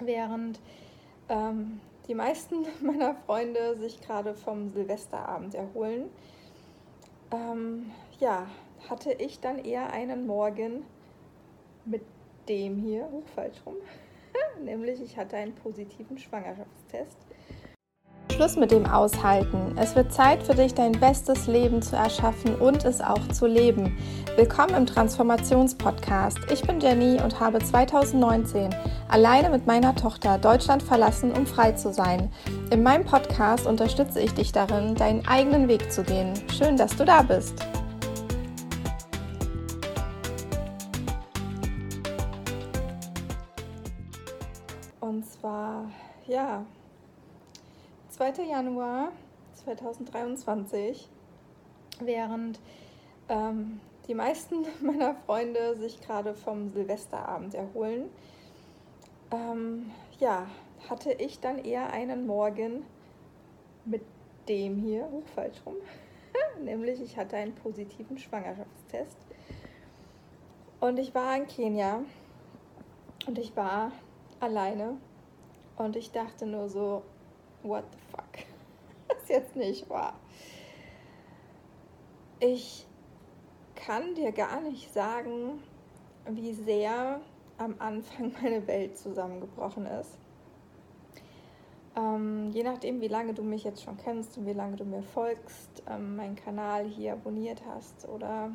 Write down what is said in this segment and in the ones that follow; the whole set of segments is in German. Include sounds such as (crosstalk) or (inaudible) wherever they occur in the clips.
während ähm, die meisten (laughs) meiner Freunde sich gerade vom Silvesterabend erholen, ähm, ja, hatte ich dann eher einen Morgen mit dem hier, oh, falsch rum, (laughs) nämlich ich hatte einen positiven Schwangerschaftstest Schluss mit dem Aushalten. Es wird Zeit für dich, dein bestes Leben zu erschaffen und es auch zu leben. Willkommen im Transformationspodcast. Ich bin Jenny und habe 2019 alleine mit meiner Tochter Deutschland verlassen, um frei zu sein. In meinem Podcast unterstütze ich dich darin, deinen eigenen Weg zu gehen. Schön, dass du da bist. Und zwar, ja, 2. Januar 2023, während ähm, die meisten (laughs) meiner Freunde sich gerade vom Silvesterabend erholen, ähm, ja, hatte ich dann eher einen Morgen mit dem hier, oh, falsch rum, (laughs) nämlich ich hatte einen positiven Schwangerschaftstest. Und ich war in Kenia. Und ich war alleine. Und ich dachte nur so, what the fuck? (laughs) Das ist jetzt nicht wahr. Ich kann dir gar nicht sagen, wie sehr am Anfang (laughs) meine Welt zusammengebrochen ist. Ähm, je nachdem, wie lange du mich jetzt schon kennst und wie lange du mir folgst, ähm, meinen Kanal hier abonniert hast oder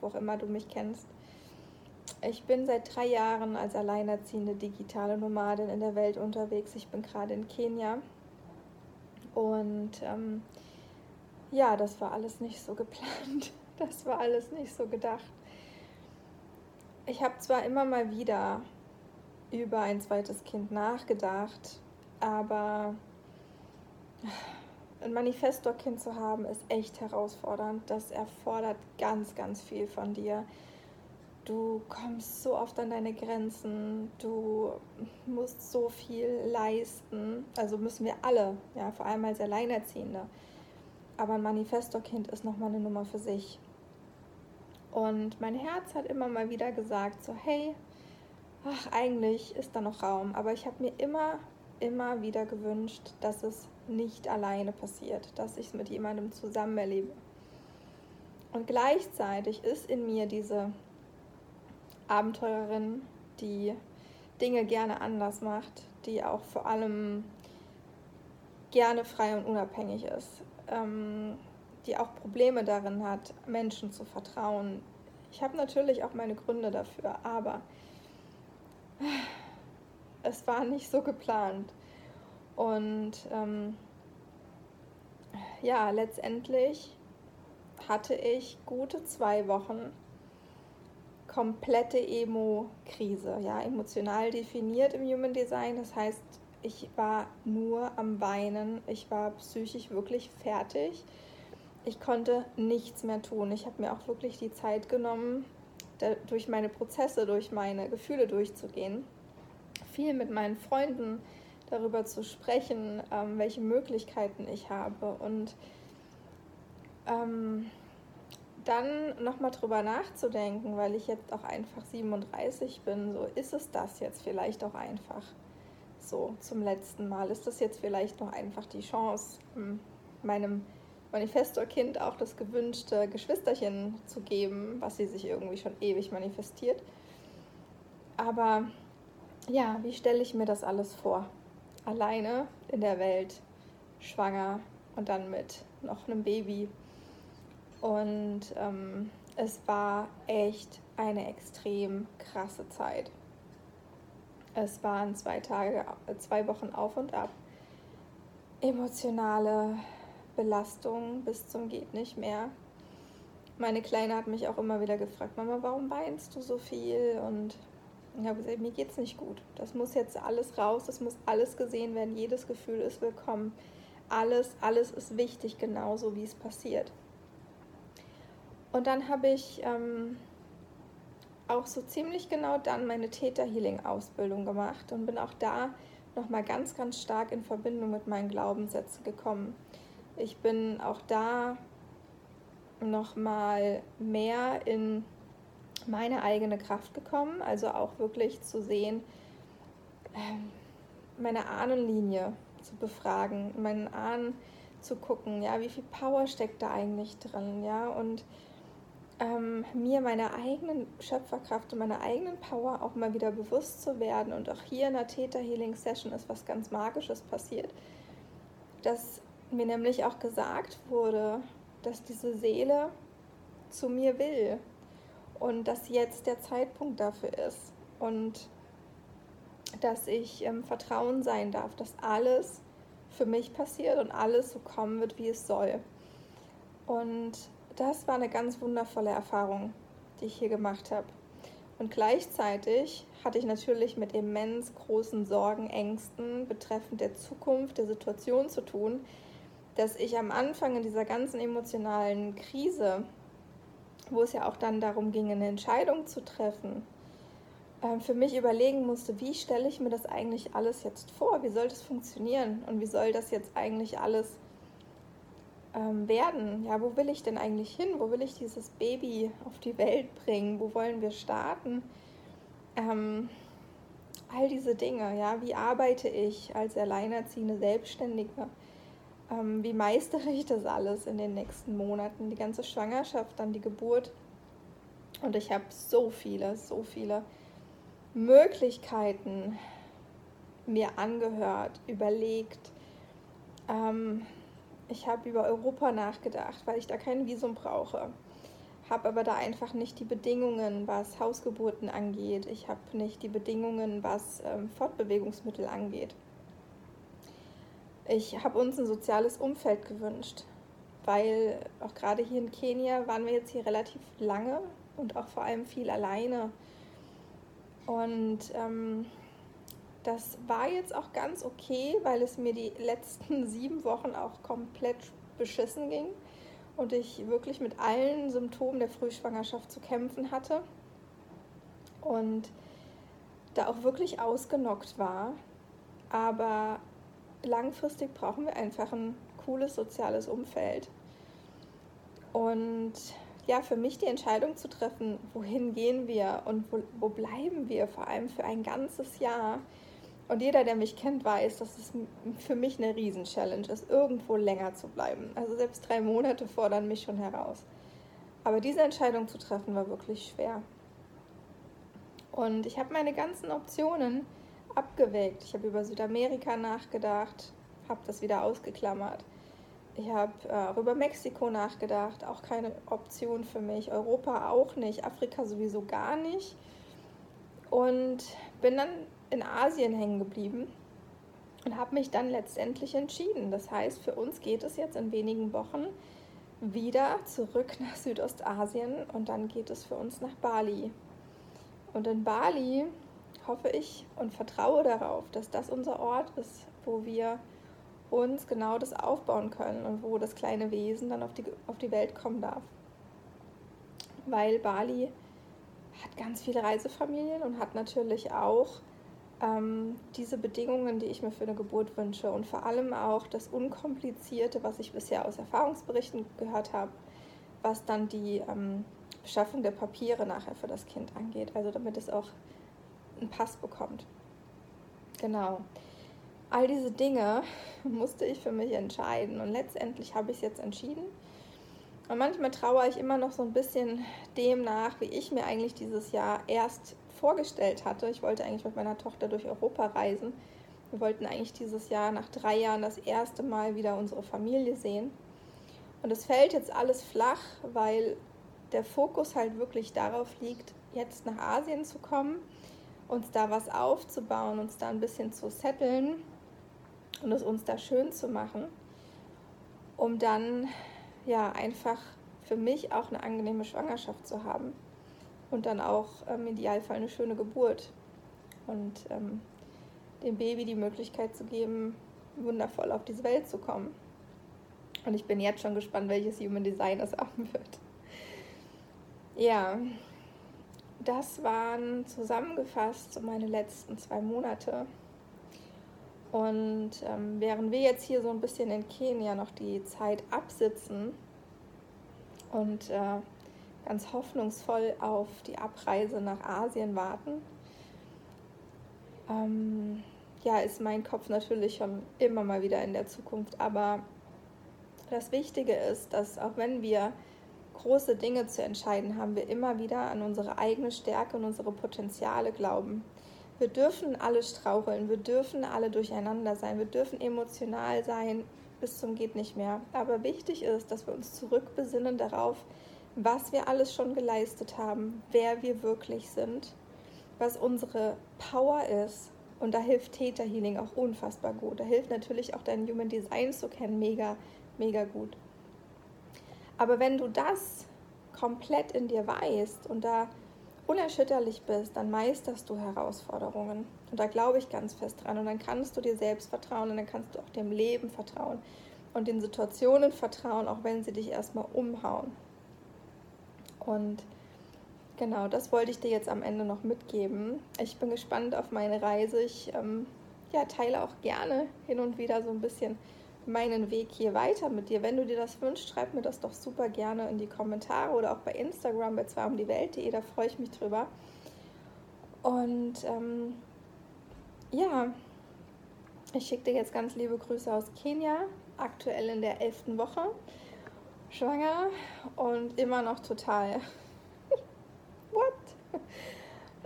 wo auch immer du mich kennst. Ich bin seit drei Jahren als alleinerziehende digitale Nomadin in der Welt unterwegs. Ich bin gerade in Kenia und ähm, ja, das war alles nicht so geplant. (laughs) Das war alles nicht so gedacht. Ich habe zwar immer mal wieder über ein zweites Kind nachgedacht, aber ein Manifestor-Kind zu haben, ist echt herausfordernd. Das erfordert ganz, ganz viel von dir. Du kommst so oft an deine Grenzen, du musst so viel leisten. Also müssen wir alle, ja, vor allem als Alleinerziehende. Aber ein Manifestor-Kind ist nochmal eine Nummer für sich. Und mein Herz hat immer mal wieder gesagt, so hey, ach, eigentlich ist da noch Raum. Aber ich habe mir immer, immer wieder gewünscht, dass es nicht alleine passiert, dass ich es mit jemandem zusammen erlebe. Und gleichzeitig ist in mir diese Abenteurerin, die Dinge gerne anders macht, die auch vor allem gerne frei und unabhängig ist, ähm, die auch Probleme darin hat, Menschen zu vertrauen. Ich habe natürlich auch meine Gründe dafür, aber es war nicht so geplant. Und ähm, ja, letztendlich hatte ich gute zwei Wochen komplette Emo-Krise, ja, emotional definiert im Human Design. Das heißt, ich war nur am Weinen, ich war psychisch wirklich fertig. Ich konnte nichts mehr tun. Ich habe mir auch wirklich die Zeit genommen, durch meine Prozesse, durch meine Gefühle durchzugehen. Viel mit meinen Freunden darüber zu sprechen, ähm, welche Möglichkeiten ich habe und ähm, dann nochmal drüber nachzudenken, weil ich jetzt auch einfach 37 bin, so ist es das jetzt vielleicht auch einfach so zum letzten Mal? Ist das jetzt vielleicht noch einfach die Chance, hm, meinem Manifestor-Kind auch das gewünschte Geschwisterchen zu geben, was sie sich irgendwie schon ewig manifestiert? Aber ja, wie stelle ich mir das alles vor? Alleine in der Welt, schwanger und dann mit noch einem Baby und ähm, es war echt eine extrem krasse Zeit. Es waren zwei Tage, zwei Wochen auf und ab. Emotionale Belastung bis zum geht nicht mehr. Meine Kleine hat mich auch immer wieder gefragt, Mama, warum weinst du so viel? Und ich habe gesagt, mir geht's nicht gut. Das muss jetzt alles raus, das muss alles gesehen werden. Jedes Gefühl ist willkommen. Alles, alles ist wichtig, genauso wie es passiert. Und dann habe ich ähm, auch so ziemlich genau dann meine Täter-Healing-Ausbildung gemacht und bin auch da nochmal ganz, ganz stark in Verbindung mit meinen Glaubenssätzen gekommen. Ich bin auch da nochmal mehr in meine eigene Kraft gekommen, also auch wirklich zu sehen, ähm, meine Ahnenlinie zu befragen, meinen Ahnen zu gucken, ja, wie viel Power steckt da eigentlich drin, ja, und ähm, mir meiner eigenen Schöpferkraft und meiner eigenen Power auch mal wieder bewusst zu werden. Und auch hier in der Theta Healing Session ist was ganz Magisches passiert, dass mir nämlich auch gesagt wurde, dass diese Seele zu mir will und dass jetzt der Zeitpunkt dafür ist und dass ich im Vertrauen sein darf, dass alles für mich passiert und alles so kommen wird, wie es soll. Und das war eine ganz wundervolle Erfahrung, die ich hier gemacht habe. Und gleichzeitig hatte ich natürlich mit immens großen Sorgen, Ängsten betreffend der Zukunft, der Situation zu tun, dass ich am Anfang in dieser ganzen emotionalen Krise, wo es ja auch dann darum ging, eine Entscheidung zu treffen, ähm, für mich überlegen musste, wie stelle ich mir das eigentlich alles jetzt vor? Wie soll das funktionieren? Und wie soll das jetzt eigentlich alles ähm, werden? Ja, wo will ich denn eigentlich hin? Wo will ich dieses Baby auf die Welt bringen? Wo wollen wir starten? Ähm, all diese Dinge, ja, wie arbeite ich als alleinerziehende Selbstständige? Ähm, wie meistere ich das alles in den nächsten Monaten? Die ganze Schwangerschaft, dann die Geburt. Und ich habe so viele, so viele Möglichkeiten mir angehört, überlegt. Ähm, ich habe über Europa nachgedacht, weil ich da kein Visum brauche. Habe aber da einfach nicht die Bedingungen, was Hausgeburten angeht. Ich habe nicht die Bedingungen, was ähm, Fortbewegungsmittel angeht. Ich habe uns ein soziales Umfeld gewünscht, weil auch gerade hier in Kenia waren wir jetzt hier relativ lange und auch vor allem viel alleine. Und ähm, das war jetzt auch ganz okay, weil es mir die letzten (laughs) sieben Wochen auch komplett beschissen ging und ich wirklich mit allen Symptomen der Frühschwangerschaft zu kämpfen hatte und da auch wirklich ausgenockt war. Aber langfristig brauchen wir einfach ein cooles soziales Umfeld. Und ja, für mich die Entscheidung zu treffen, wohin gehen wir und wo, wo bleiben wir, vor allem für ein ganzes Jahr. Und jeder, der mich kennt, weiß, dass es für mich eine Riesen-Challenge ist, irgendwo länger zu bleiben. Also selbst drei Monate fordern mich schon heraus. Aber diese Entscheidung zu treffen war wirklich schwer. Und ich habe meine ganzen Optionen abgewägt. Ich habe über Südamerika nachgedacht, habe das wieder ausgeklammert. Ich habe äh, über Mexiko nachgedacht, auch keine Option für mich. Europa auch nicht, Afrika sowieso gar nicht. Und bin dann in Asien hängen geblieben und habe mich dann letztendlich entschieden. Das heißt, für uns geht es jetzt in wenigen Wochen wieder zurück (laughs) nach Südostasien und dann geht es für uns nach Bali. Und in Bali hoffe ich und vertraue darauf, dass das unser Ort ist, wo wir uns genau das aufbauen können und wo das kleine Wesen dann auf die, auf die Welt kommen darf. Weil Bali hat ganz viele Reisefamilien und hat natürlich auch ähm, diese Bedingungen, die ich mir für eine Geburt wünsche und vor allem auch das Unkomplizierte, was ich bisher aus Erfahrungsberichten gehört habe, was dann die ähm, Beschaffung der Papiere nachher für das Kind angeht, also damit es auch einen Pass bekommt. Genau all diese Dinge (laughs) musste ich für mich entscheiden und letztendlich habe ich es jetzt entschieden. Und manchmal trauere ich immer noch so ein bisschen dem nach, wie ich mir eigentlich dieses Jahr erst vorgestellt hatte. Ich wollte eigentlich mit meiner Tochter durch Europa reisen. Wir wollten eigentlich dieses Jahr nach drei Jahren das erste Mal wieder unsere Familie sehen. Und es fällt jetzt alles flach, weil der Fokus halt wirklich darauf liegt, jetzt nach Asien zu kommen, uns da was aufzubauen, uns da ein bisschen zu setteln und es uns da schön zu machen, um dann ja einfach für mich auch eine angenehme Schwangerschaft zu haben und dann auch ähm, im Idealfall eine schöne Geburt und ähm, dem Baby die Möglichkeit zu geben, wundervoll auf diese Welt zu kommen. Und ich bin jetzt schon gespannt, welches Human Design das (laughs) haben wird. Ja, das waren zusammengefasst so meine letzten zwei Monate. Und ähm, während wir jetzt hier so ein bisschen in Kenia noch die Zeit absitzen und äh, ganz hoffnungsvoll auf die Abreise nach Asien warten, ähm, ja, ist mein Kopf natürlich schon immer mal wieder in der Zukunft. Aber das Wichtige ist, dass auch wenn wir große Dinge zu entscheiden, haben wir immer wieder an unsere eigene Stärke und unsere Potenziale glauben. Wir dürfen alle straucheln, wir dürfen alle durcheinander sein, wir dürfen emotional sein bis zum geht nicht mehr. Aber wichtig ist, dass wir uns zurückbesinnen darauf, was wir alles schon geleistet haben, wer wir wirklich sind, was unsere Power ist. Und da hilft Theta Healing auch unfassbar gut. Da hilft natürlich auch dein Human Design zu kennen mega, mega gut. Aber wenn du das komplett in dir weißt und da unerschütterlich bist, dann meisterst du Herausforderungen. Und da glaube ich ganz fest dran. Und dann kannst du dir selbst vertrauen und dann kannst du auch dem Leben vertrauen und den Situationen vertrauen, auch wenn sie dich erstmal umhauen. Und genau, das wollte ich dir jetzt am Ende noch mitgeben. Ich bin gespannt auf meine Reise. Ich ähm, ja, teile auch gerne hin und wieder so ein bisschen meinen Weg hier weiter mit dir. Wenn du dir das wünschst, schreib mir das doch super gerne in die Kommentare oder auch bei Instagram bei zwar um die Welt.de, da freue ich mich drüber. Und ähm, ja, ich schicke dir jetzt ganz liebe Grüße aus Kenia, aktuell in der elften Woche, schwanger und immer noch total (laughs) what?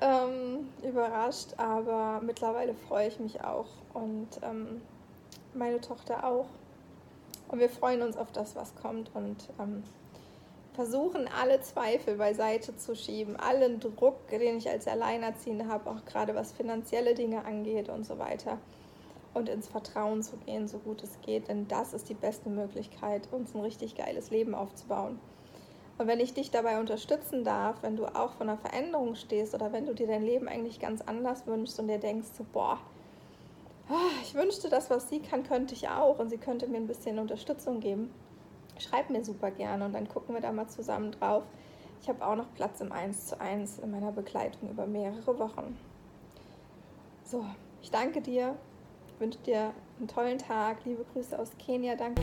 ähm, überrascht, aber mittlerweile freue ich mich auch und ähm, meine Tochter auch. Und wir freuen uns auf das, was kommt und ähm, versuchen alle Zweifel beiseite zu schieben, allen Druck, den ich als Alleinerziehende habe, auch gerade was finanzielle Dinge angeht und so weiter. Und ins Vertrauen zu gehen, so gut es geht, denn das ist die beste Möglichkeit, uns ein richtig geiles Leben aufzubauen. Und wenn ich dich dabei unterstützen darf, wenn du auch von einer Veränderung stehst oder wenn du dir dein Leben eigentlich ganz anders wünschst und dir denkst, so, boah, Ah, ich wünschte, das, was sie kann, könnte ich auch und sie könnte mir ein bisschen Unterstützung geben. Schreib mir super gerne und dann gucken wir da mal zusammen drauf. Ich habe auch noch Platz im 1 zu 1 in meiner Begleitung über mehrere Wochen. So, ich danke dir, wünsche dir einen tollen Tag. Liebe Grüße aus Kenia. Danke.